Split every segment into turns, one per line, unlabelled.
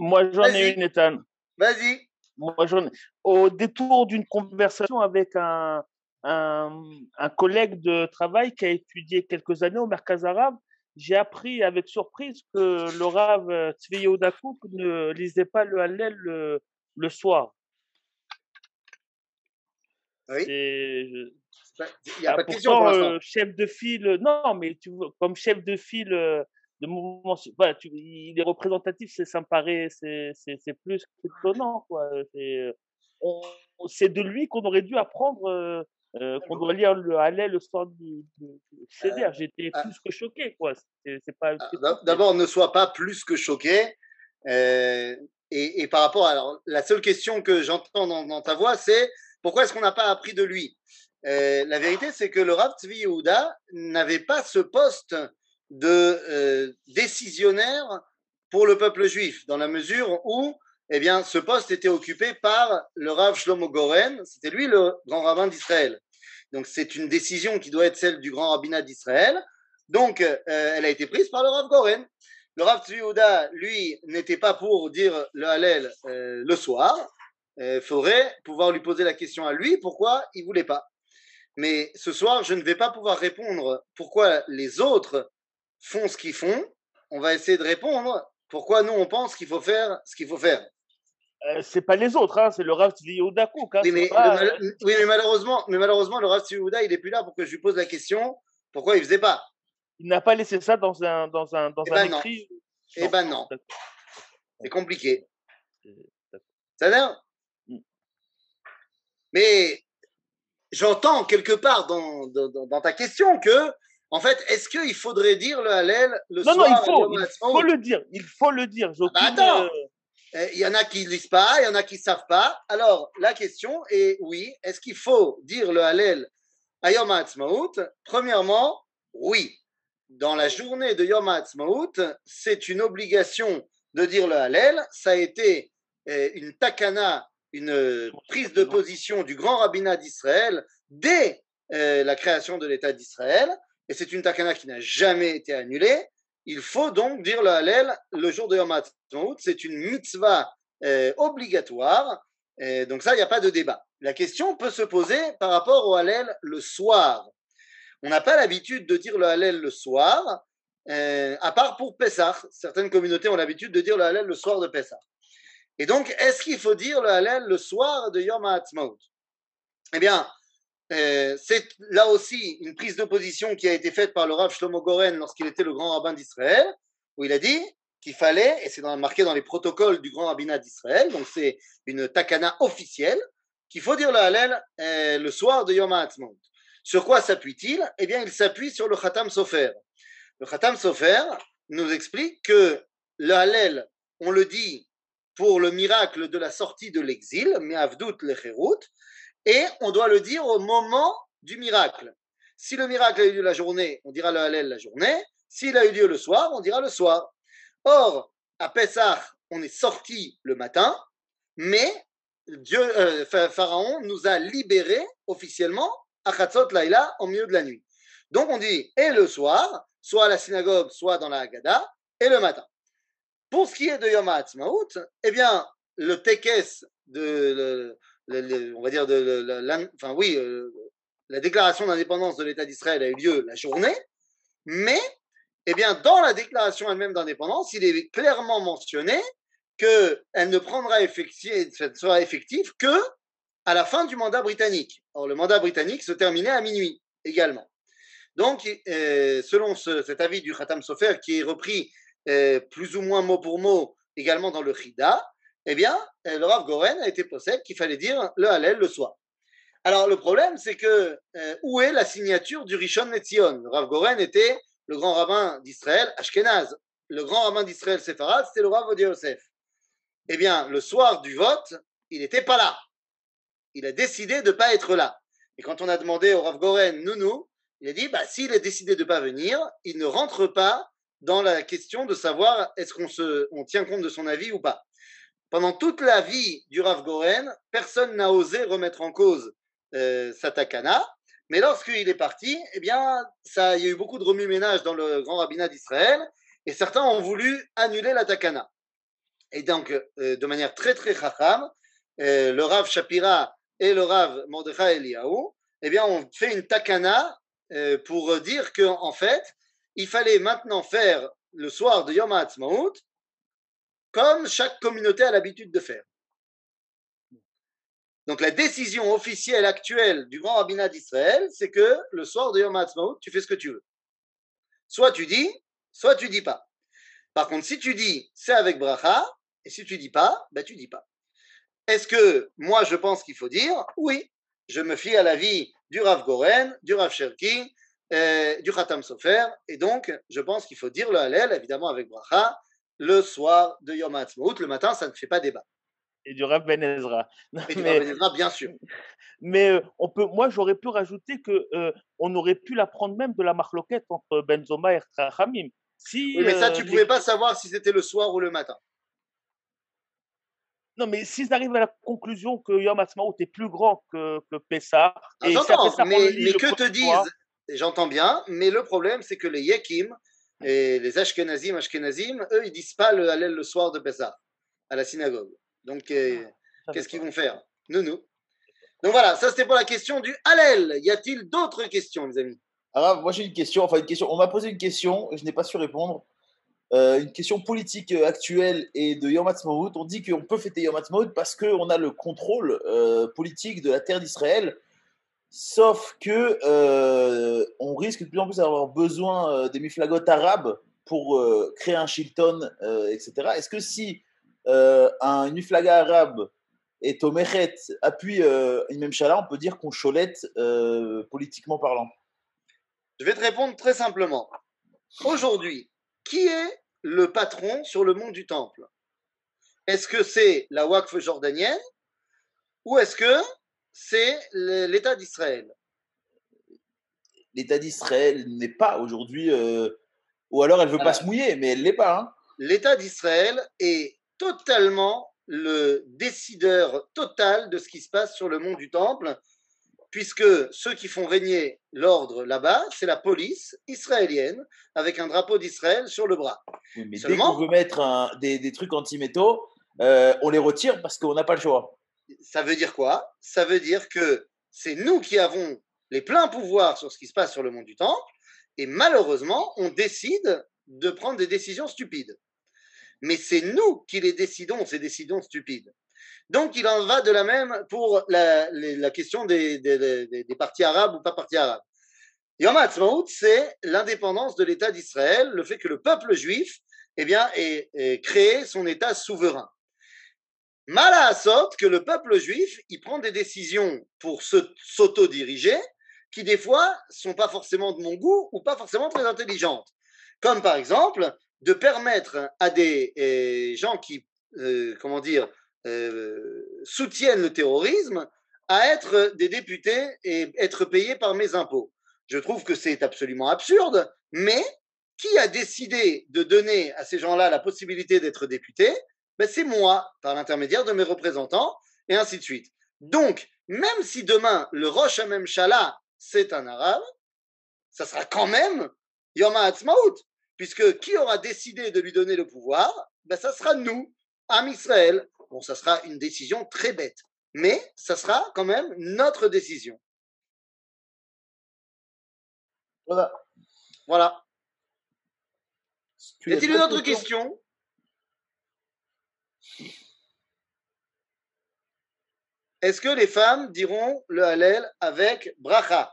Moi, j'en ai une, Ethan.
Vas-y.
Moi, j'en ai- Au détour d'une conversation avec un, un, un collègue de travail qui a étudié quelques années au Merkaz arabe, j'ai appris avec surprise que le Rav euh, Tzvi ne lisait pas le Hallel le, le soir.
Oui?
C'est- je-
Il n'y a
Ah,
pas de question pour l'instant.
euh, chef de file, non, mais tu vois, comme chef de file euh, de mouvement, voilà, tu, il est représentatif, c'est, ça me paraît, c'est, plus étonnant, quoi. C'est, euh, c'est de lui qu'on aurait dû apprendre, euh, euh, qu'on doit lire le Hallel le soir du, Seder. J'étais
ah.
plus que choqué, quoi. C'est, c'est pas.
Ah,
pas-
D'abord, ne sois pas plus que choqué. Euh, et, et par rapport à alors, la seule question que j'entends dans, dans ta voix, c'est pourquoi est-ce qu'on n'a pas appris de lui? La vérité, c'est que le Rav Tzvi Yehuda n'avait pas ce poste de euh, décisionnaire pour le peuple juif, dans la mesure où eh bien, ce poste était occupé par le Rav Shlomo Goren, c'était lui le grand rabbin d'Israël. Donc c'est une décision qui doit être celle du grand rabbinat d'Israël. Donc euh, elle a été prise par le Rav Goren. Le Rav Tzvi Yehuda, lui, n'était pas pour dire le Hallel euh, le soir. Il faudrait pouvoir lui poser la question à lui pourquoi il voulait pas. Mais ce soir, je ne vais pas pouvoir répondre pourquoi les autres font ce qu'ils font. On va essayer de répondre pourquoi nous on pense qu'il faut faire ce qu'il faut faire.
Euh, c'est pas les autres, hein, c'est le Rav Tzvi Yehuda Kook, hein,
Oui,
c'est
mais,
pas,
le mal- oui, mais malheureusement, mais malheureusement, le Rav Tzvi Yehuda, il est plus là pour que je lui pose la question pourquoi il faisait pas.
il n'a pas laissé ça dans un, dans un, dans
Eh
un
ben non.
écrit.
Eh ben non, c'est compliqué.
Euh,
Ça a l'air
Mm.
Mais j'entends quelque part dans, dans, dans ta question que, en fait, est-ce qu'il faudrait dire le Hallel le
Non,
soir
non, il faut, il faut le dire, il faut le dire.
Ah bah attends.
euh,
Euh, Il y en a qui lisent pas, il y en a qui savent pas. Alors, la question est oui, est-ce qu'il faut dire le Hallel à Yom Ha'atzmaut Premièrement, oui. Dans la journée de Yom Ha'atzmaut, c'est une obligation de dire le Hallel. Ça a été euh, une takana, une prise de position du grand rabbinat d'Israël dès euh, la création de l'État d'Israël. Et c'est une takana qui n'a jamais été annulée. Il faut donc dire le Hallel le jour de Yom Ha'atzmaut. C'est une mitzvah euh, obligatoire. Donc ça, il n'y a pas de débat. La question peut se poser par rapport au Hallel le soir. On n'a pas l'habitude de dire le Hallel le soir, euh, à part pour Pessah. Certaines communautés ont l'habitude de dire le Hallel le soir de Pessah. Et donc, est-ce qu'il faut dire le Hallel le soir de Yom Ha'atzmaut Eh bien, euh, c'est là aussi une prise de position qui a été faite par le Rav Shlomo Goren lorsqu'il était le grand rabbin d'Israël, où il a dit qu'il fallait, et c'est marqué dans les protocoles du grand rabbinat d'Israël, donc c'est une takana officielle, qu'il faut dire le Hallel euh, le soir de Yom Ha'atzmaut. Sur quoi s'appuie-t-il? Eh bien, il s'appuie sur le Khatam Sofer. Le Khatam Sofer nous explique que le Hallel, on le dit pour le miracle de la sortie de l'exil, Me'avdut Lecherut, et on doit le dire au moment du miracle. Si le miracle a eu lieu la journée, on dira le Hallel la journée. S'il a eu lieu le soir, on dira le soir. Or, à Pessah, on est sorti le matin, mais Dieu, euh, Pha- Pharaon nous a libérés officiellement à Chatzot Laïla au milieu de la nuit. Donc on dit et le soir, soit à la synagogue, soit dans la Haggadah, et le matin. Pour ce qui est de Yom Ha'atzmaut, eh bien, le tekes de, on va dire l'in- enfin oui, euh, la déclaration d'indépendance de l'État d'Israël a eu lieu la journée, mais eh bien, dans la déclaration elle-même d'indépendance, il est clairement mentionné qu'elle ne prendra effective, ne sera effective que à la fin du mandat britannique. Or, le mandat britannique se terminait à minuit également. Donc, euh, selon ce- cet avis du Khatam Sofer, qui est repris euh, plus ou moins mot pour mot également dans le Chida, eh bien, euh, le Rav Goren a été possède qu'il fallait dire le Hallel le soir. Alors, le problème, c'est que euh, où est la signature du Rishon Netzion? Le Rav Goren était le grand rabbin d'Israël, Ashkenaz. Le grand rabbin d'Israël, Sepharad, c'était le Rav Odia Yosef. Eh bien, le soir du vote, il n'était pas là. Il a décidé de ne pas être là. Et quand on a demandé au Rav Goren, Nounou, il a dit, bah, s'il a décidé de ne pas venir, il ne rentre pas dans la question de savoir est-ce qu'on tient compte de son avis ou pas. Pendant toute la vie du Rav Goren, personne n'a osé remettre en cause euh, sa takana. Mais lorsqu'il est parti, eh bien, il y a eu beaucoup de remue-ménage dans le grand rabbinat d'Israël, et certains ont voulu annuler la takana. Et donc, euh, de manière très très chacham, euh, le Rav Shapira et le Rav Mordechai Eliyahu, eh bien, on fait une takana euh, pour dire que en fait, il fallait maintenant faire le soir de Yom HaAtzmaut comme chaque communauté a l'habitude de faire. Donc la décision officielle actuelle du grand rabbinat d'Israël, c'est que le soir de Yom HaAtzmaut, tu fais ce que tu veux. Soit tu dis, soit tu dis pas. Par contre, si tu dis, c'est avec bracha, et si tu dis pas, ben tu dis pas. Est-ce que moi je pense qu'il faut dire Oui, je me fie à l'avis du Rav Goren, du Rav Cherki, euh, du Khatam Sofer, et donc je pense qu'il faut dire le Hallel, évidemment avec bracha, le soir de Yom HaAtzmaut. Le matin, ça ne fait pas débat.
Et du Rav Ben Ezra.
Et du Rav Ben Ezra, bien sûr.
Mais euh, on peut, moi, j'aurais pu rajouter que euh, on aurait pu la prendre même de la marloquette entre Benzoma et Rachamim. Si,
Oui, mais ça, tu
euh,
ne pouvais pas savoir si c'était le soir ou le matin.
Non, mais s'ils arrivent à la conclusion que Yom Ha'atzmaut est plus grand que, que Pessah,
Ah, J'entends, mais, mais que te disent, j'entends bien, mais le problème, c'est que les Yekim et les Ashkenazim, Ashkenazim, eux, ils disent pas le Hallel le soir de Pessah à la synagogue. Donc, euh,
ça
qu'est-ce qu'ils vont faire? Nous, nous. Donc voilà, ça c'était pour la question du Hallel. Y a-t-il d'autres questions, les amis?
Alors, moi j'ai une question, enfin une question. On m'a posé une question et je n'ai pas su répondre. Euh, une question politique euh, actuelle et de Yom Ha'atzmaut. On dit qu'on peut fêter Yom Ha'atzmaut parce qu'on a le contrôle euh, politique de la terre d'Israël. Sauf que euh, on risque de plus en plus d'avoir besoin euh, des miflagotes arabes pour euh, créer un Shilton, etc. Est-ce que si un miflaga arabe et Tomechet appuie euh, une même chala, on peut dire qu'on cholette politiquement parlant?
Je vais te répondre très simplement. Aujourd'hui, qui est le patron sur le mont du Temple? Est-ce que c'est la Waqf jordanienne ou est-ce que c'est l'État d'Israël
l'État d'Israël n'est pas aujourd'hui, euh, ou alors elle veut pas se mouiller, mais elle l'est pas. hein.
L'État d'Israël est totalement le décideur total de ce qui se passe sur le mont du Temple, puisque ceux qui font régner l'ordre là-bas, c'est la police israélienne, avec un drapeau d'Israël sur le bras.
Oui, mais dès qu'on veut mettre un- des, des trucs anti-métaux, euh, on les retire parce qu'on n'a pas le choix.
Ça veut dire quoi? Ça veut dire que c'est nous qui avons les pleins pouvoirs sur ce qui se passe sur le mont du Temple, et malheureusement, on décide de prendre des décisions stupides. Mais c'est nous qui les décidons, ces décisions stupides. Donc, il en va de la même pour la, question des, partis arabes ou pas partis arabes. Yom HaAtzmaut, c'est l'indépendance de l'État d'Israël, le fait que le peuple juif eh ait créé son État souverain. Mal à Assot que le peuple juif, il prend des décisions pour s'auto-diriger qui, des fois, sont pas forcément de mon goût ou pas forcément très intelligentes. Comme par exemple, de permettre à des euh, gens qui, euh, comment dire, euh, soutiennent le terrorisme à être des députés et être payés par mes impôts. Je trouve que c'est absolument absurde, mais qui a décidé de donner à ces gens-là la possibilité d'être députés ben, C'est moi, par l'intermédiaire de mes représentants, et ainsi de suite. Donc, même si demain le Rosh Hamemshala, c'est un arabe, ça sera quand même Yom HaAtzmaut, puisque qui aura décidé de lui donner le pouvoir ben, Ça sera nous, Am Israël. Bon, ça sera une décision très bête, mais ça sera quand même notre décision.
Voilà.
Voilà. Y a-t-il une autre question? Est-ce que les femmes diront le Hallel avec bracha?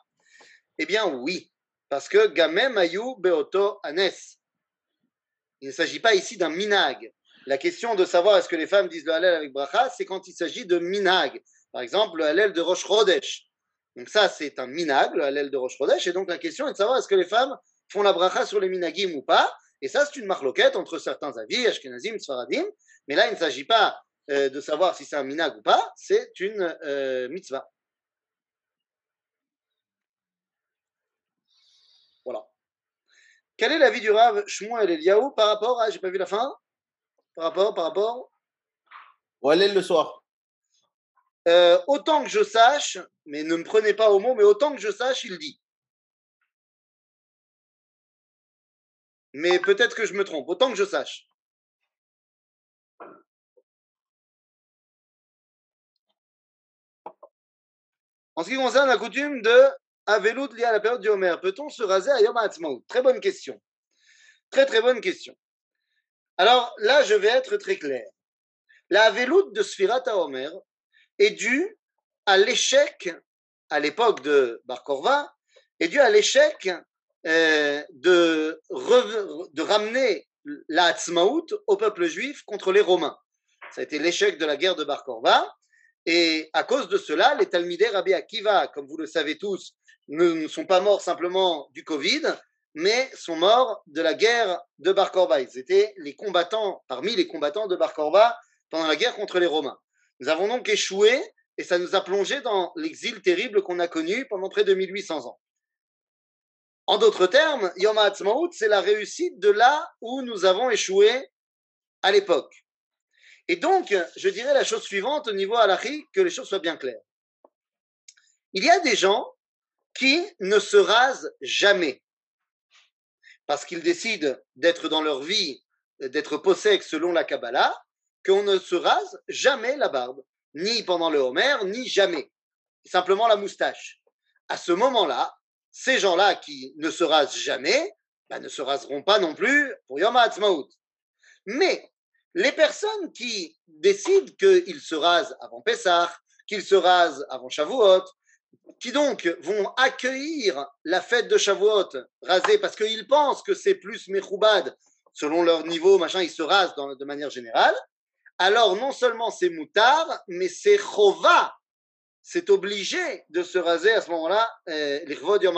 Eh bien oui, parce que Gamem Ayu Beoto Anes. Il ne s'agit pas ici d'un minag. La question de savoir est-ce que les femmes disent le Hallel avec bracha, c'est quand il s'agit de minag. Par exemple, le Hallel de Rosh Chodesh. Donc ça, c'est un minag, le Hallel de Rosh Chodesh. Et donc la question est de savoir est-ce que les femmes font la bracha sur les minagim ou pas. Et ça, c'est une marloquette entre certains avis, Ashkenazim, Sfaradim. Mais là, il ne s'agit pas euh, de savoir si c'est un minag ou pas, c'est une euh, mitzvah. Voilà. Quel est l'avis du Rav Shmuel Eliyahu par rapport à, j'ai pas vu la fin, par rapport, par rapport,
Hallel le soir.
Euh, autant que je sache, mais ne me prenez pas au mot, mais autant que je sache, il dit. Mais peut-être que je me trompe, autant que je sache. En ce qui concerne la coutume de Aveloud liée à la période du Homer, peut-on se raser à Yom HaAtzmaut? Très bonne question. Très très bonne question. Alors là, je vais être très clair. La Aveloud de Sfirat Homer est due à l'échec, à l'époque de Bar Korva, est due à l'échec euh, de, de ramener la Hatzmaout au peuple juif contre les Romains. Ça a été l'échec de la guerre de Bar Korva. Et à cause de cela, les Talmidei Rabbi Akiva, comme vous le savez tous, ne sont pas morts simplement du Covid, mais sont morts de la guerre de Bar Korba. Ils étaient les combattants, parmi les combattants de Bar Korba pendant la guerre contre les Romains. Nous avons donc échoué et ça nous a plongé dans l'exil terrible qu'on a connu pendant près de 1800 ans. En d'autres termes, Yom HaAtzmaut, c'est la réussite de là où nous avons échoué à l'époque. Et donc, je dirais la chose suivante au niveau halachique, que les choses soient bien claires. Il y a des gens qui ne se rasent jamais parce qu'ils décident d'être dans leur vie, d'être possèques selon la Kabbalah, qu'on ne se rase jamais la barbe, ni pendant le Homer, ni jamais. Simplement la moustache. À ce moment-là, ces gens-là qui ne se rasent jamais, bah, ne se raseront pas non plus pour Yom HaAtzmaut. Mais les personnes qui décident qu'ils se rasent avant Pessah, qu'ils se rasent avant Shavuot, qui donc vont accueillir la fête de Shavuot rasée parce qu'ils pensent que c'est plus Mechoubad, selon leur niveau, machin, ils se rasent de manière générale, alors non seulement c'est moutard, mais c'est chova, c'est obligé de se raser à ce moment-là, euh, l'Irvod Yom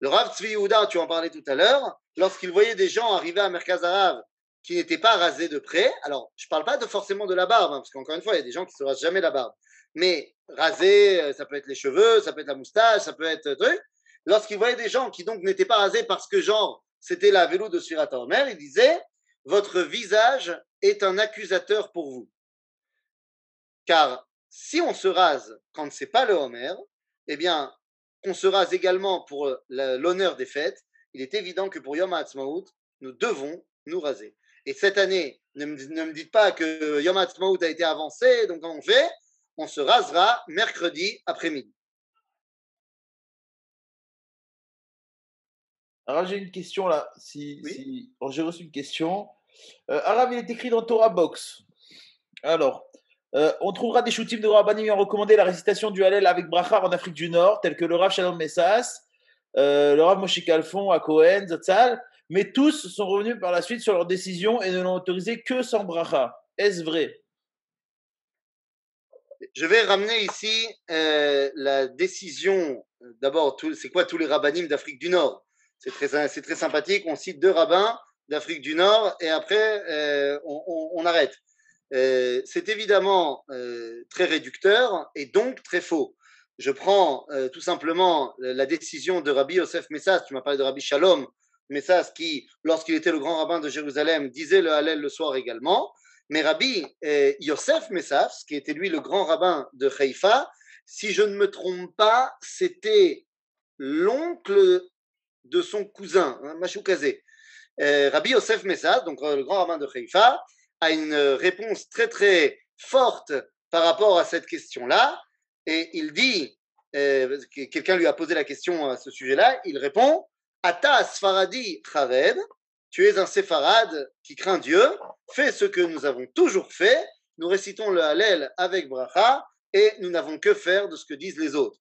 Le Rav Tzvi Yehuda, tu en parlais tout à l'heure, lorsqu'il voyait des gens arriver à Merkaz Arav qui n'étaient pas rasés de près. Alors, je ne parle pas forcément de la barbe, hein, parce qu'encore une fois, il y a des gens qui ne se rasent jamais la barbe. Mais raser, euh, ça peut être les cheveux, ça peut être la moustache, ça peut être truc. Lorsqu'il voyait des gens qui donc n'étaient pas rasés parce que genre c'était la vélo de Surat Omer, il disait votre visage est un accusateur pour vous. Car si on se rase quand c'est pas le Homer, eh bien, qu'on se rase également pour l'honneur des fêtes, il est évident que pour Yom HaAtzmaut, nous devons nous raser. Et cette année, ne me, dites pas que Yom Ha'atzmaut a été avancé, donc on fait On se rasera mercredi après-midi.
Alors j'ai une question là. Si, j'ai reçu une question. Euh, Arabe, il est écrit dans Torah Box. Alors, euh, on trouvera des shootims de Rabbanim ayant recommandé la récitation du Hallel avec Brachar en Afrique du Nord, tels que le Rav Shalom Messas, euh, le Rav Moshe Kalfon à Cohen, Zatzal, mais tous sont revenus par la suite sur leur décision et ne l'ont autorisé que sans bracha. Est-ce vrai?
Je vais ramener ici euh, la décision. D'abord, c'est quoi tous les rabbinim d'Afrique du Nord? C'est très, très sympathique. On cite deux rabbins d'Afrique du Nord et après, euh, on, arrête. Euh, c'est évidemment très réducteur et donc très faux. Je prends tout simplement la décision de Rabbi Yosef Messas, tu m'as parlé de Rabbi Shalom, Messas qui, lorsqu'il était le grand rabbin de Jérusalem, disait le Hallel le soir également. Mais Rabbi eh, Yosef Messas, qui était lui le grand rabbin de Haïfa, si je ne me trompe pas, c'était l'oncle de son cousin, hein, Machoukazé. Eh, Rabbi Yosef Messas, donc euh, le grand rabbin de Haïfa, a une réponse très très forte par rapport à cette question-là. Et il dit, eh, quelqu'un lui a posé la question à ce sujet-là, il répond Ata Sfaradi Chared, tu es un séfarade qui craint Dieu, fais ce que nous avons toujours fait, nous récitons le Hallel avec bracha et nous n'avons que faire de ce que disent les autres.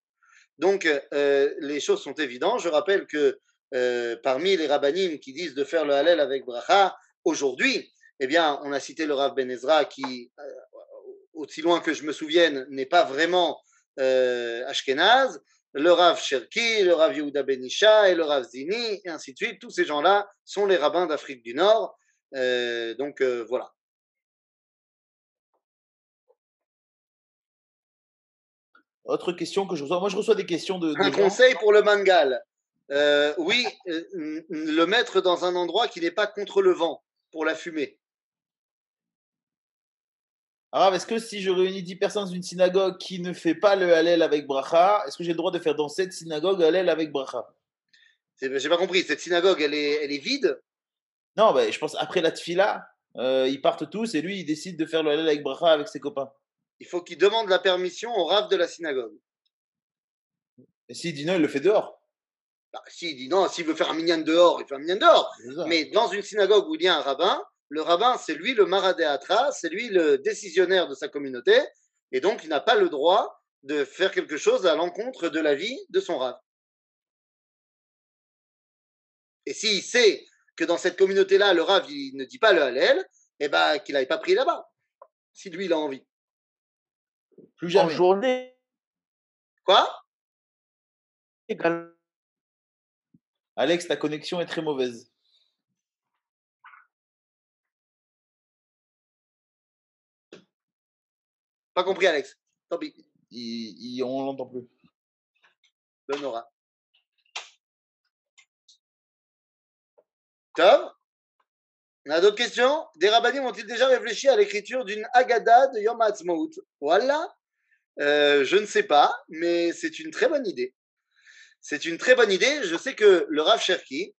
Donc euh, les choses sont évidentes. Je rappelle que euh, parmi les rabbinim qui disent de faire le Hallel avec bracha, aujourd'hui, eh bien, on a cité le Rav Ben Ezra qui, euh, aussi loin que je me souvienne, n'est pas vraiment Ashkenaz le Rav Cherki, le Rav Yehuda Benisha et le Rav Zini, et ainsi de suite. Tous ces gens-là sont les rabbins d'Afrique du Nord. Euh, donc euh, voilà.
Autre question que je reçois. Moi, je reçois des questions de.
un conseil pour le mangal. Euh, oui, le mettre dans un endroit qui n'est pas contre le vent pour la fumée.
Alors, est-ce que si je réunis 10 personnes dans une synagogue qui ne fait pas le Hallel avec bracha, est-ce que j'ai le droit de faire dans cette synagogue Hallel avec bracha?
J'ai pas compris, cette synagogue, elle est, elle est vide?
Non, ben, je pense après la tfila, euh, ils partent tous et lui, il décide de faire le Hallel avec bracha avec ses copains.
Il faut qu'il demande la permission au rave de la synagogue.
Et s'il dit non, il le fait dehors.
Bah, s'il dit non, s'il veut faire un minyan dehors, il fait un minyan dehors. Mais dans une synagogue où il y a un rabbin, le rabbin, c'est lui le maradéatra, c'est lui le décisionnaire de sa communauté, et donc il n'a pas le droit de faire quelque chose à l'encontre de la vie de son rabbin. Et s'il sait que dans cette communauté-là, le rav il ne dit pas le Hallel, eh ben qu'il n'aille pas prier là-bas, si lui il a envie.
Plus
En
jamais.
journée
Quoi?
Alex, ta connexion est très mauvaise.
Pas compris, Alex. Tant pis,
Il, il- on l'entend plus.
le Nora. Tom? On a d'autres questions? Des rabbinim ont-ils déjà réfléchi à l'écriture d'une Haggadah de Yom Ha'atzmaut? Voilà. Euh, je ne sais pas, mais c'est une très bonne idée. C'est une très bonne idée. Je sais que le Rav Cherki,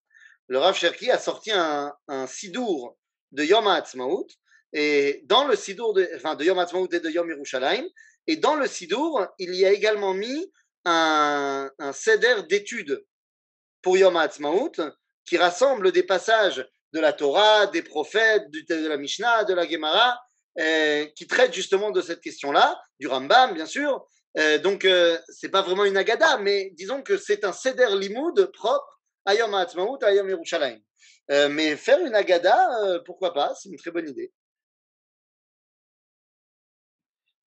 le Rav Cherki a sorti un, un sidour de Yom Ha'atzmaut, et dans le sidour de, Yom et de Yom Yerushalayim, et dans le sidour, il y a également mis un, un seder d'études pour Yom Ha'atzmaut qui rassemble des passages de la Torah, des prophètes, de la Mishnah, de la Gemara, euh, qui traitent justement de cette question-là, du Rambam bien sûr. Euh, donc euh, c'est pas vraiment une agada, mais disons que c'est un seder limoud propre à Yom Ha'atzmaut, à Yom Yerushalayim. Euh, mais faire une agada, pourquoi pas, c'est une très bonne idée.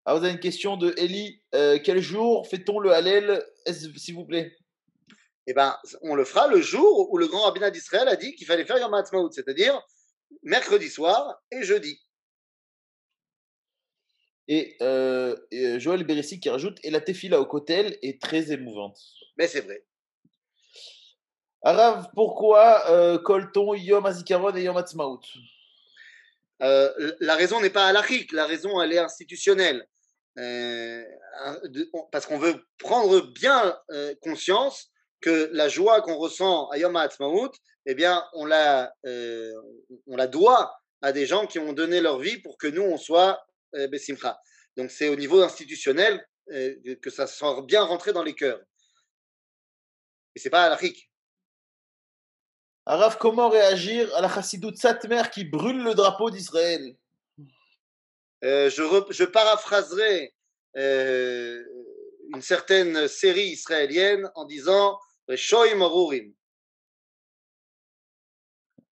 Ah, vous avez une question de Ellie. Euh, quel jour fait-on le Hallel, s'il vous plaît?
Eh ben, on le fera le jour où le grand rabbinat d'Israël a dit qu'il fallait faire Yom Ha'atzmaut, c'est-à-dire mercredi soir et jeudi.
Et, euh, et, euh, Joël Bérissi qui rajoute Et la tefila au kotel est très émouvante.
Mais c'est vrai.
Arav, pourquoi euh, colle-t-on Yom Hazikaron et Yom Ha'atzmaut
Euh, la raison n'est pas halachique, la raison elle est institutionnelle. Euh, parce qu'on veut prendre bien euh, conscience que la joie qu'on ressent à Yom Ha'atzmaut, eh bien, on la, euh, on la doit à des gens qui ont donné leur vie pour que nous, on soit euh, Bessimcha. Donc, c'est au niveau institutionnel que ça soit bien rentré dans les cœurs. Et c'est pas halachique.
Arav, comment réagir à la chassidoute Satmer qui brûle le drapeau d'Israël?
Euh, je, re- je paraphraserai euh, une certaine série israélienne en disant Shoim Arurim.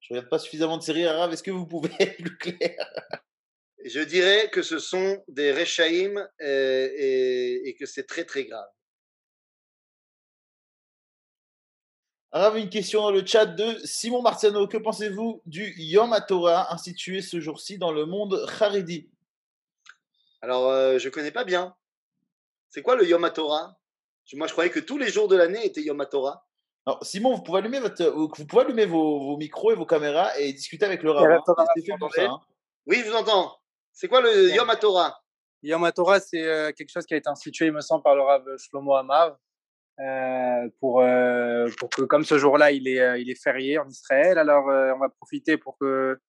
Je regarde pas suffisamment de séries, Arav. Est-ce que vous pouvez être plus clair?
Je dirais que ce sont des Rechaim euh, et, et que c'est très très grave.
Arav, une question dans le chat de Simon Martiano. Que pensez-vous du Yom HaTorah institué ce jour-ci dans le monde Haredi
Alors, euh, je connais pas bien. C'est quoi le Yom HaTorah? Je- Moi, je croyais que tous les jours de l'année étaient Yom HaTorah.
Alors, Simon, vous pouvez allumer, votre, vous pouvez allumer vos, vos micros et vos caméras et discuter avec le rabbin.
Torah, entendez
hein.
Oui, je vous entends. C'est quoi le
Ouais.
Yom HaTorah?
Yom HaTorah, c'est euh, quelque chose qui a été institué, il me semble, par le Rav Shlomo Amar, euh, pour, euh, pour que, comme ce jour-là, il est, euh, il est férié en Israël, alors euh, on va profiter pour que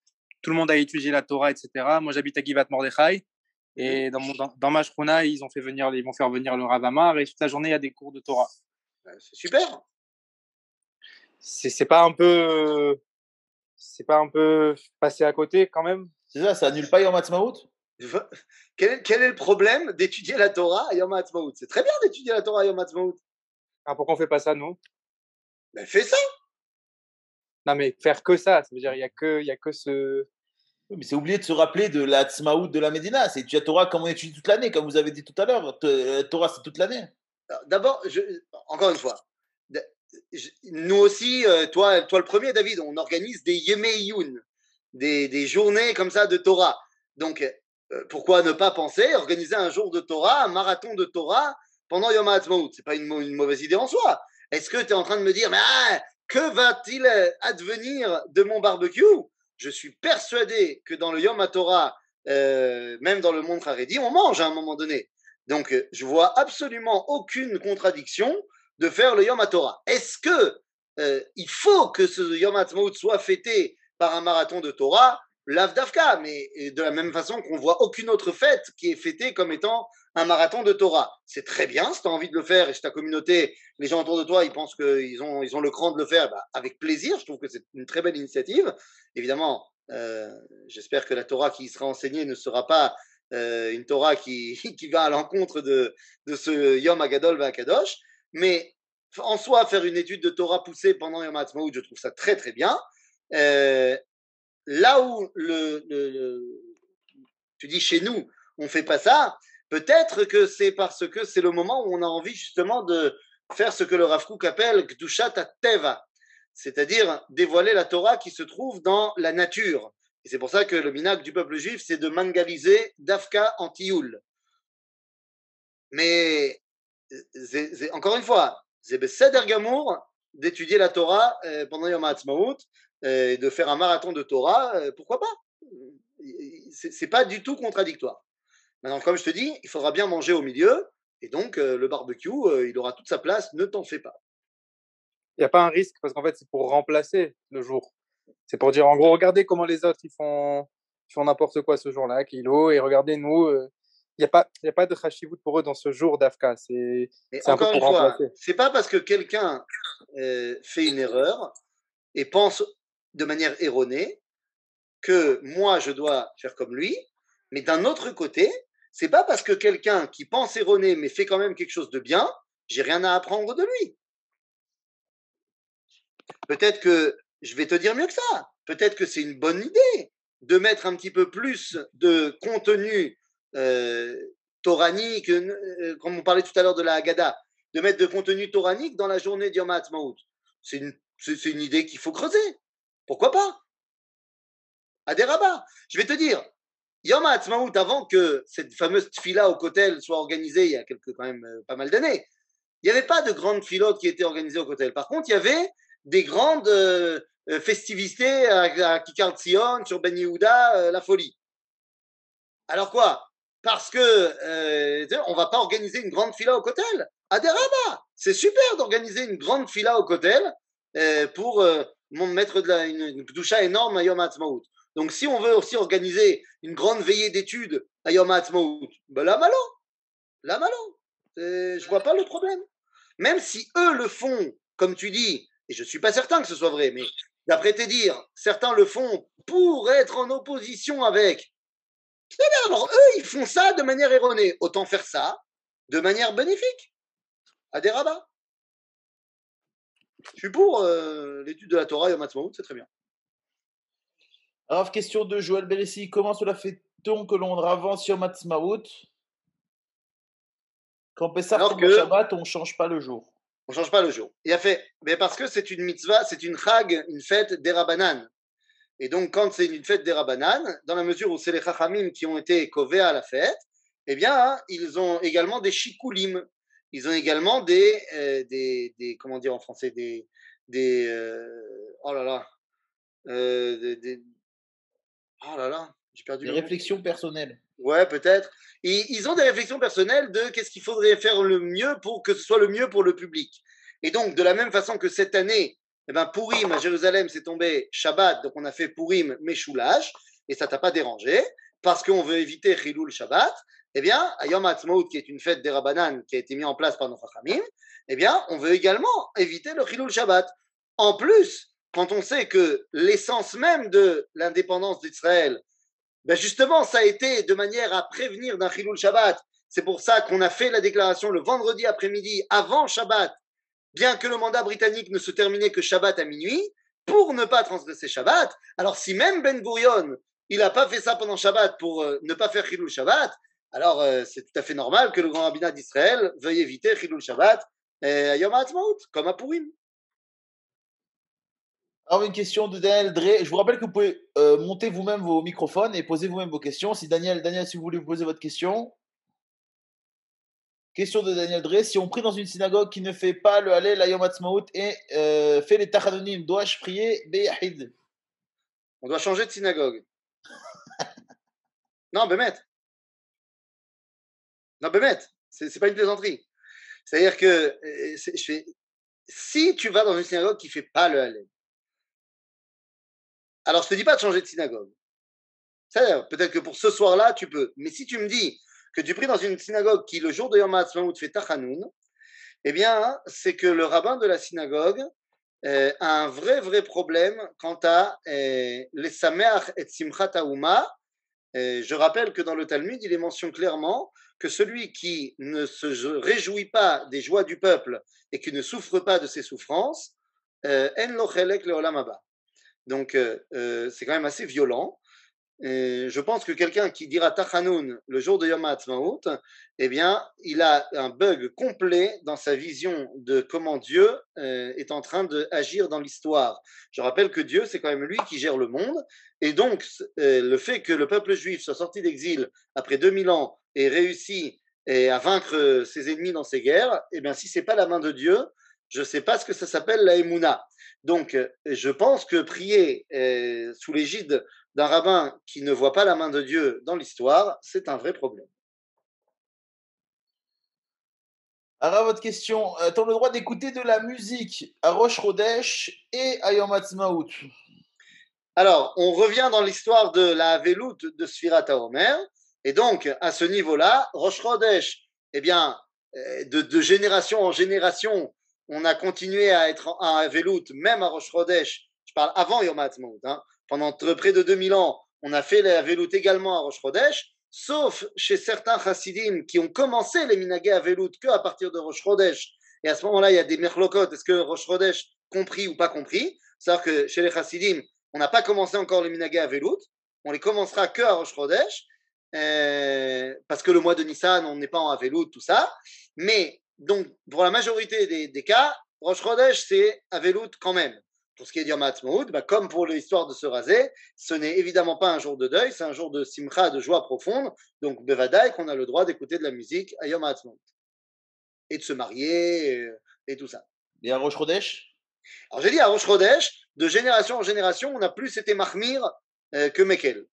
tout le monde aille étudier la Torah, etc. Moi, j'habite à Givat Mordechai, et dans, mon, dans, dans ma shruna, ils, ont fait venir, ils vont faire venir le Rav Amar, et toute la journée, il y a des cours de Torah.
Euh, C'est super.
C'est pas un peu... C'est pas un peu passé à côté quand même?
C'est ça, ça annule pas Yom Ha'atzmaut
Quel est, quel est le problème d'étudier la Torah à Yom HaAtzmaut C'est très bien d'étudier la Torah à Yom HaAtzmaut.
ah, Pourquoi on fait pas ça, nous?
Ben, fais ça.
Non, mais faire que ça, ça veut dire il y a que, il y a que ce...
Mais c'est oublié de se rappeler de la Tzmaout de la Médina. C'est la Torah comme on étudie toute l'année, comme vous avez dit tout à l'heure. La Torah, c'est toute l'année.
D'abord, encore une fois, nous aussi, euh, toi, toi le premier, David, on organise des Yemeyun, des, des journées comme ça de Torah. Donc, euh, pourquoi ne pas penser organiser un jour de Torah, un marathon de Torah pendant Yom HaAtzmaut C'est pas une, une mauvaise idée en soi. Est-ce que tu es en train de me dire, mais ah, que va-t-il advenir de mon barbecue? Je suis persuadé que dans le Yom HaTorah, euh, même dans le monde Haredi, on mange à un moment donné. Donc, euh, je vois absolument aucune contradiction de faire le Yom HaTorah. Est-ce que euh, il faut que ce Yom HaTzmaut soit fêté par un marathon de Torah l'Avdavka, mais de la même façon qu'on voit aucune autre fête qui est fêtée comme étant un marathon de Torah. C'est très bien, si tu as envie de le faire et si ta communauté, les gens autour de toi, ils pensent qu'ils ont, ils ont le cran de le faire, bah, avec plaisir, je trouve que c'est une très belle initiative. Évidemment, euh, j'espère que la Torah qui sera enseignée ne sera pas euh, une Torah qui, qui va à l'encontre de, de ce Yom Agadol Kadosh, mais en soi, faire une étude de Torah poussée pendant Yom HaAtzmaut, je trouve ça très très bien. Euh, là où le, tu dis chez nous, on fait pas ça, peut-être que c'est parce que c'est le moment où on a envie justement de faire ce que le Rav appelle Gdushat Teva, c'est-à-dire dévoiler la Torah qui se trouve dans la nature. Et c'est pour ça que le minac du peuple juif, c'est de mangaliser Dafka Antioul. Mais, encore une fois, c'est d'étudier la Torah euh, pendant Yom HaAtzmaut euh, et de faire un marathon de Torah, euh, pourquoi pas? C'est pas du tout contradictoire. Maintenant, comme je te dis, il faudra bien manger au milieu, et donc le barbecue, il aura toute sa place, ne t'en fais pas.
Il n'y a pas un risque, parce qu'en fait, c'est pour remplacer le jour. C'est pour dire, en gros, regardez comment les autres, ils font, font n'importe quoi ce jour-là, kilo, et regardez nous, il n'y a, pas, a pas de chashivut pour eux dans ce jour d'Afka. C'est
encore une fois, c'est pas parce que quelqu'un euh, fait une erreur et pense de manière erronée que moi je dois faire comme lui, mais d'un autre côté, c'est pas parce que quelqu'un qui pense erroné mais fait quand même quelque chose de bien, j'ai rien à apprendre de lui. Peut-être que je vais te dire mieux que ça. Peut-être que c'est une bonne idée de mettre un petit peu plus de contenu euh, toranique, euh, comme on parlait tout à l'heure de la Haggadah, de mettre de contenu toranique dans la journée d'Yom une, c'est une idée qu'il faut creuser. Pourquoi pas? À des rabats. Je vais te dire, Yom HaAtzmaut, avant que cette fameuse tfila au Kotel soit organisée, il y a quelques, quand même euh, pas mal d'années, il n'y avait pas de grandes filotes qui étaient organisées au Kotel. Par contre, il y avait des grandes festivités à, Kikar Tzion, sur Ben Yehuda, la folie. Alors quoi? Parce que euh, on va pas organiser une grande fila au Kotel. À des c'est super d'organiser une grande fila au Kotel euh, pour euh, mettre de la, une, énorme à Yom HaAtzmaut. Donc si on veut aussi organiser une grande veillée d'études à Yom HaAtzmaut, ben là malo, là malo, je vois pas le problème. Même si eux le font, comme tu dis, et je suis pas certain que ce soit vrai, mais d'après tes dires, certains le font pour être en opposition avec alors eux, ils font ça de manière erronée. Autant faire ça de manière bénéfique, à des rabats. Je suis pour euh, l'étude de la Torah et au Matzmaout, c'est très bien.
Alors, question de Joël Beressi. Comment cela fait-on que l'on avance sur Matzmaout? Quand Pessah tombe que... Shabbat, on ne change pas le jour.
On ne change pas le jour. Il a fait, mais parce que c'est une mitzvah, c'est une chag, une fête des Rabbanan. Et donc, quand c'est une fête des Rabbanan, dans la mesure où c'est les Chachamim qui ont été covés à la fête, eh bien, ils ont également des chikoulim. Ils ont également des, euh, des, des, comment dire en français, des, des euh, oh là là, euh, des, oh là là, j'ai perdu.
Des réflexions personnelles.
Ouais, peut-être. Ils ont des réflexions personnelles de qu'est-ce qu'il faudrait faire le mieux pour que ce soit le mieux pour le public. Et donc, de la même façon que cette année, eh ben, Purim à Jérusalem, c'est tombé Shabbat, donc on a fait Purim Meshoulash, et ça t'a pas dérangé, parce qu'on veut éviter Chilul Shabbat. Eh bien, à Yom Ha'atzmaut, qui est une fête des Rabbanan qui a été mise en place par nos Chachamim, eh bien, on veut également éviter le Chilul Shabbat. En plus, quand on sait que l'essence même de l'indépendance d'Israël, ben justement, ça a été de manière à prévenir d'un Chilul Shabbat. C'est pour ça qu'on a fait la déclaration le vendredi après-midi, avant Shabbat, bien que le mandat britannique ne se terminait que Shabbat à minuit, pour ne pas transgresser Shabbat. Alors si même Ben Gurion, il n'a pas fait ça pendant Shabbat pour euh, ne pas faire Chilul Shabbat, alors euh, c'est tout à fait normal que le grand rabbinat d'Israël veuille éviter Chilul Shabbat euh, à Yom HaAtzmaut, comme à Purim.
Alors une question de Daniel Dré. Je vous rappelle que vous pouvez monter vous-même vos microphones et poser vous-même vos questions. Si Daniel, Daniel, si vous voulez vous poser votre question, Question de Daniel Drey. Si on prie dans une synagogue qui ne fait pas le Hallel la Yom et euh, fait les Tachanonim, dois-je prier Beyahid?
On doit changer de synagogue. non, Bémet. Non, Bémet. C'est pas une plaisanterie. C'est-à-dire que euh, si tu vas dans une synagogue qui ne fait pas le Hallel, alors je te dis pas de changer de synagogue. Peut-être que pour ce soir-là, tu peux. Mais si tu me dis que tu pries dans une synagogue qui, le jour de Yom HaAtzmaut, fait Tachanoun, eh bien, c'est que le rabbin de la synagogue euh, a un vrai, vrai problème quant à euh, les Sameach et Simchat Aouma. Euh, je rappelle que dans le Talmud, il est mentionné clairement que celui qui ne se réjouit pas des joies du peuple et qui ne souffre pas de ses souffrances, en lochelek le olam Donc, c'est quand même assez violent je pense que quelqu'un qui dira Tachanoun le jour de Yom HaAtzmaut, eh bien, il a un bug complet dans sa vision de comment Dieu euh, est en train d'agir dans l'histoire. Je rappelle que Dieu, c'est quand même lui qui gère le monde. Et donc, euh, le fait que le peuple juif soit sorti d'exil après 2000 ans et réussi à vaincre ses ennemis dans ces guerres, eh bien, si c'est pas la main de Dieu, je ne sais pas ce que ça s'appelle la Emouna. Donc, je pense que prier euh, sous l'égide d'un rabbin qui ne voit pas la main de Dieu dans l'histoire, c'est un vrai problème.
Alors, votre question, euh, as le droit d'écouter de la musique à Rosh Chodesh et à Yom Ha'atzmaut
Alors, on revient dans l'histoire de la Velout de Sfirat Omer. Et donc, à ce niveau-là, Rosh Chodesh, eh bien, euh, de, génération en génération, on a continué à être à Velout, même à Rosh Chodesh. Je parle avant Yom Ha'atzmaut. Hein pendant près de 2000 ans, on a fait la veloute également à Rosh Chodesh, sauf chez certains chassidim qui ont commencé les minagé à veloute que à partir de Rosh Chodesh. Et à ce moment-là, il y a des merlokot. Est-ce que Rosh Chodesh compris ou pas compris? C'est-à-dire que chez les chassidim, on n'a pas commencé encore les minagé à veloute. On les commencera que à Rosh Chodesh. Euh, parce que le mois de Nissan, on n'est pas en Avelout, tout ça. Mais donc, pour la majorité des, des cas, Rosh Chodesh, c'est Avelout quand même pour ce qui est Yom Ha'atzmaut, bah, comme pour l'histoire de se raser, ce n'est évidemment pas un jour de deuil, c'est un jour de simcha, de joie profonde. Donc, Bevadaï, qu'on a le droit d'écouter de la musique à Yom Ha'atzmaut. Et de se marier, et, tout ça.
Et à Rosh Chodesh
Alors, j'ai dit à Rosh Chodesh, de génération en génération, on a plus été Mahmir euh, que Mekel.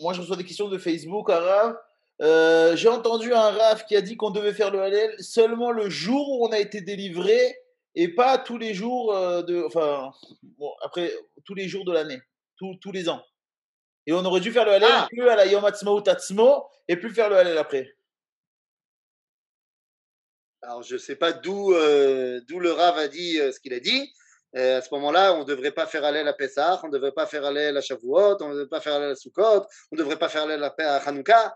Moi, je reçois des questions de Facebook, Arabe. Euh, j'ai entendu un RAF qui a dit qu'on devait faire le Hallel seulement le jour où on a été délivré et pas tous les jours euh, de. Enfin, bon, après, tous les jours de l'année, tous, tous les ans. Et on aurait dû faire le Hallel ah. que à la Yom ou Tatsmo et plus faire le Hallel après.
Alors, je ne sais pas d'où euh, d'où le Rav a dit ce qu'il a dit. À ce moment-là, on ne devrait pas faire Hallel à Pessah, on ne devrait pas faire Hallel à Shavuot, on ne devrait pas faire Hallel à Sukkot, on ne devrait pas faire Hallel à Hanouka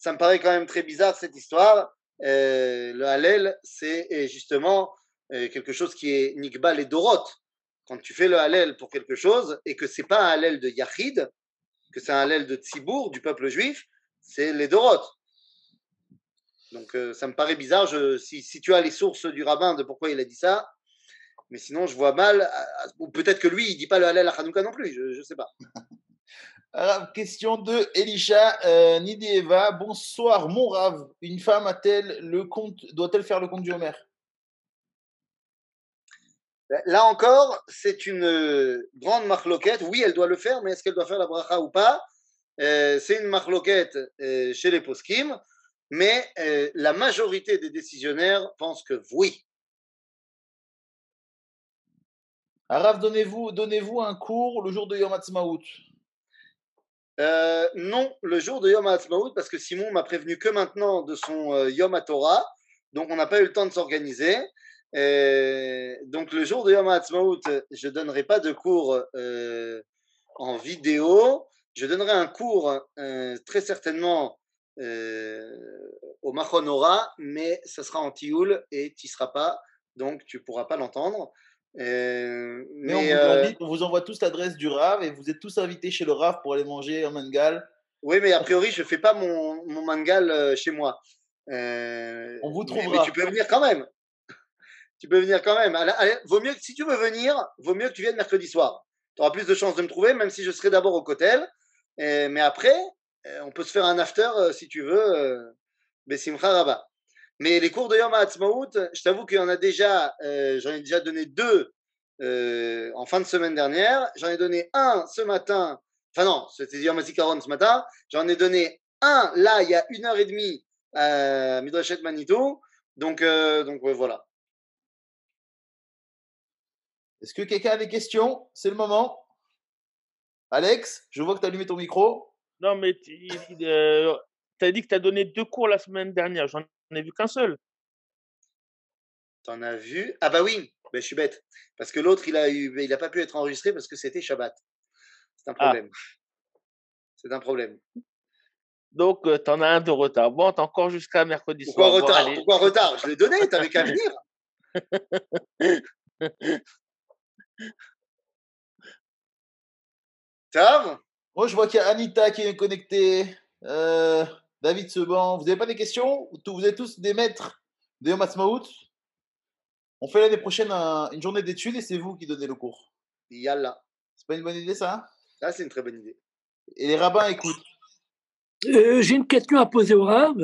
ça me paraît quand même très bizarre cette histoire. Euh, le Hallel, c'est justement euh, quelque chose qui est Nikbal et Dorot. Quand tu fais le Hallel pour quelque chose et que c'est pas un Hallel de Yachid, que c'est un Hallel de Tzibour, du peuple juif, c'est les Dorot. Donc euh, ça me paraît bizarre. Je, si, si, tu as les sources du rabbin de pourquoi il a dit ça, mais sinon je vois mal. Ou peut-être que lui, il dit pas le Hallel à Hanouka non plus, je ne sais pas.
Alors, question de Elisha euh, Nidieva. Bonsoir, mon Rav. Une femme a-t-elle le compte, doit-elle faire le compte du Homer?
Là encore, c'est une euh, grande marloquette. Oui, elle doit le faire, mais est-ce qu'elle doit faire la bracha ou pas? Euh, C'est une marloquette euh, chez les poskim, mais la majorité des décisionnaires pensent que oui.
Rav, donnez-vous donnez un cours le jour de Yom Ha'atzmaut.
Euh, non, le jour de Yom HaAtzmaut, parce que Simon m'a prévenu que maintenant de son euh, Yom HaTorah, donc on n'a pas eu le temps de s'organiser. donc le jour de Yom HaAtzmaut, je ne donnerai pas de cours euh, en vidéo, je donnerai un cours très certainement au Machonora, mais ça sera en tioul et tu ne seras pas, donc tu ne pourras pas l'entendre.
Euh, mais, euh, on, vous envoie tous l'adresse du RAV et vous êtes tous invités chez le RAV pour aller manger un mangal.
Oui, mais a priori, je ne fais pas mon, mon mangal euh, chez moi.
on vous trouvera.
Mais, tu peux venir quand même. tu peux venir quand même. vaut mieux si tu veux venir, vaut mieux que tu viennes mercredi soir. Tu auras plus de chances de me trouver, même si je serai d'abord au cotel. mais après, on peut se faire un after si tu veux. Bessimcha Rabat. Mais les cours de Yom HaAtzmaut, je t'avoue qu'il y en a déjà, euh, j'en ai déjà donné deux euh, en fin de semaine dernière. J'en ai donné un ce matin. Enfin non, c'était Yom HaZikaron ce matin. J'en ai donné un là, il y a une heure et demie à Midrashet Manitou. Donc, euh, donc voilà.
Est-ce que quelqu'un a des questions? C'est le moment. Alex, je vois que tu as allumé ton micro.
Non, mais tu euh, as dit que tu as donné deux cours la semaine dernière. J'en ai vu qu'un seul.
T'en as vu? Ah bah oui, ben, je suis bête. Parce que l'autre, il a eu, il a pas pu être enregistré parce que c'était Shabbat. C'est un
Ah.
problème. C'est un problème.
Donc, tu en as un de retard. Bon, t'as encore jusqu'à mercredi
Pourquoi
soir.
Retard? Pourquoi retard? Je l'ai donné, t'avais qu'à venir. Tav
Moi, je vois qu'il y a Anita qui est connectée. euh, David Seban. Vous n'avez pas des questions? Vous êtes tous des maîtres de Yom On fait l'année prochaine un- une journée d'études et c'est vous qui donnez le cours.
Yallah.
C'est pas une bonne idée, ça hein?
Ça, c'est une très bonne idée.
Et les rabbins écoutent.
Euh, J'ai une question à poser au Rav.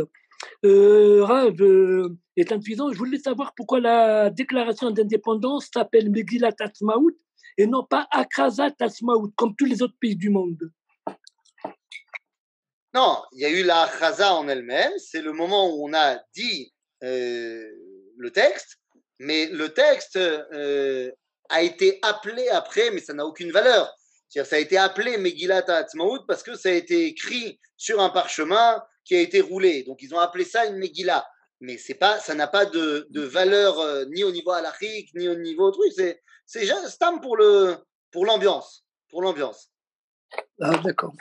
Euh, Rav, euh, est insuffisant. Je voulais savoir pourquoi la déclaration d'indépendance s'appelle Megillat Atzmaout et non pas Akrazat Atzmaout, comme tous les autres pays du monde.
Non, il y a eu la chaza en elle-même. C'est le moment où on a dit euh, le texte, mais le texte euh, a été appelé après, mais ça n'a aucune valeur. Ça a été appelé Megillat Ha'atzmaut parce que ça a été écrit sur un parchemin qui a été roulé. Donc, ils ont appelé ça une Megillah. Mais c'est pas, ça n'a pas de, de valeur euh, ni au niveau halachique, ni au niveau truc. C'est, juste pour le, pour l'ambiance, pour l'ambiance.
Ah, d'accord.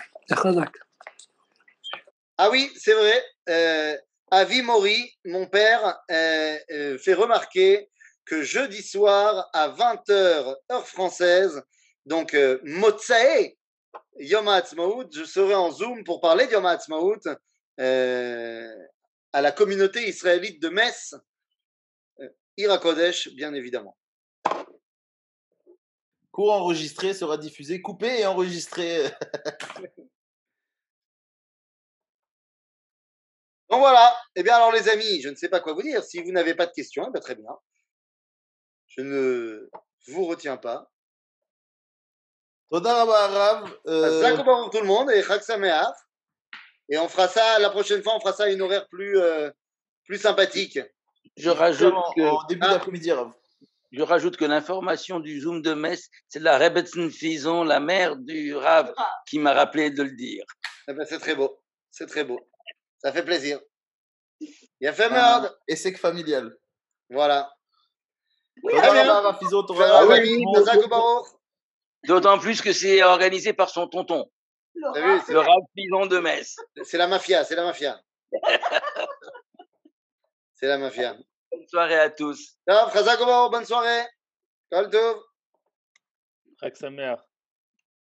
Ah oui, c'est vrai. Euh, Avi Mori, mon père, euh, euh, fait remarquer que jeudi soir à 20h heure française, donc euh, Motsae, Yom Ha'atzmaut, je serai en Zoom pour parler de Yom Ha'atzmaut euh, à la communauté israélite de Metz, euh, Ira Kodesh, bien évidemment.
Cours enregistré sera diffusé, coupé et enregistré.
Donc voilà. Eh bien alors les amis, je ne sais pas quoi vous dire. Si vous n'avez pas de questions, eh bien, très bien. Je ne vous retiens pas.
Toda Rabba Rav. euh,
pour tout le monde et Chag. Et on fera ça la prochaine fois, on fera ça à une horaire plus, euh, plus sympathique.
Je rajoute que,
en début
Ah.
d'après-midi, Rav.
je rajoute que l'information du Zoom de Metz, c'est la Rebbetzin Fison, la mère du Rav, qui m'a rappelé de le dire.
Eh ben, c'est très beau. C'est très beau. Ça fait plaisir. Il a fait merde. Voilà. Ah
le
oui,
monde.
Zach Baruch.
D'autant plus que c'est organisé par son tonton,
vu,
le Fison de Metz.
C'est la mafia, c'est la mafia. c'est la mafia.
Bonne soirée à tous.
Bonne soirée. Kol Tov.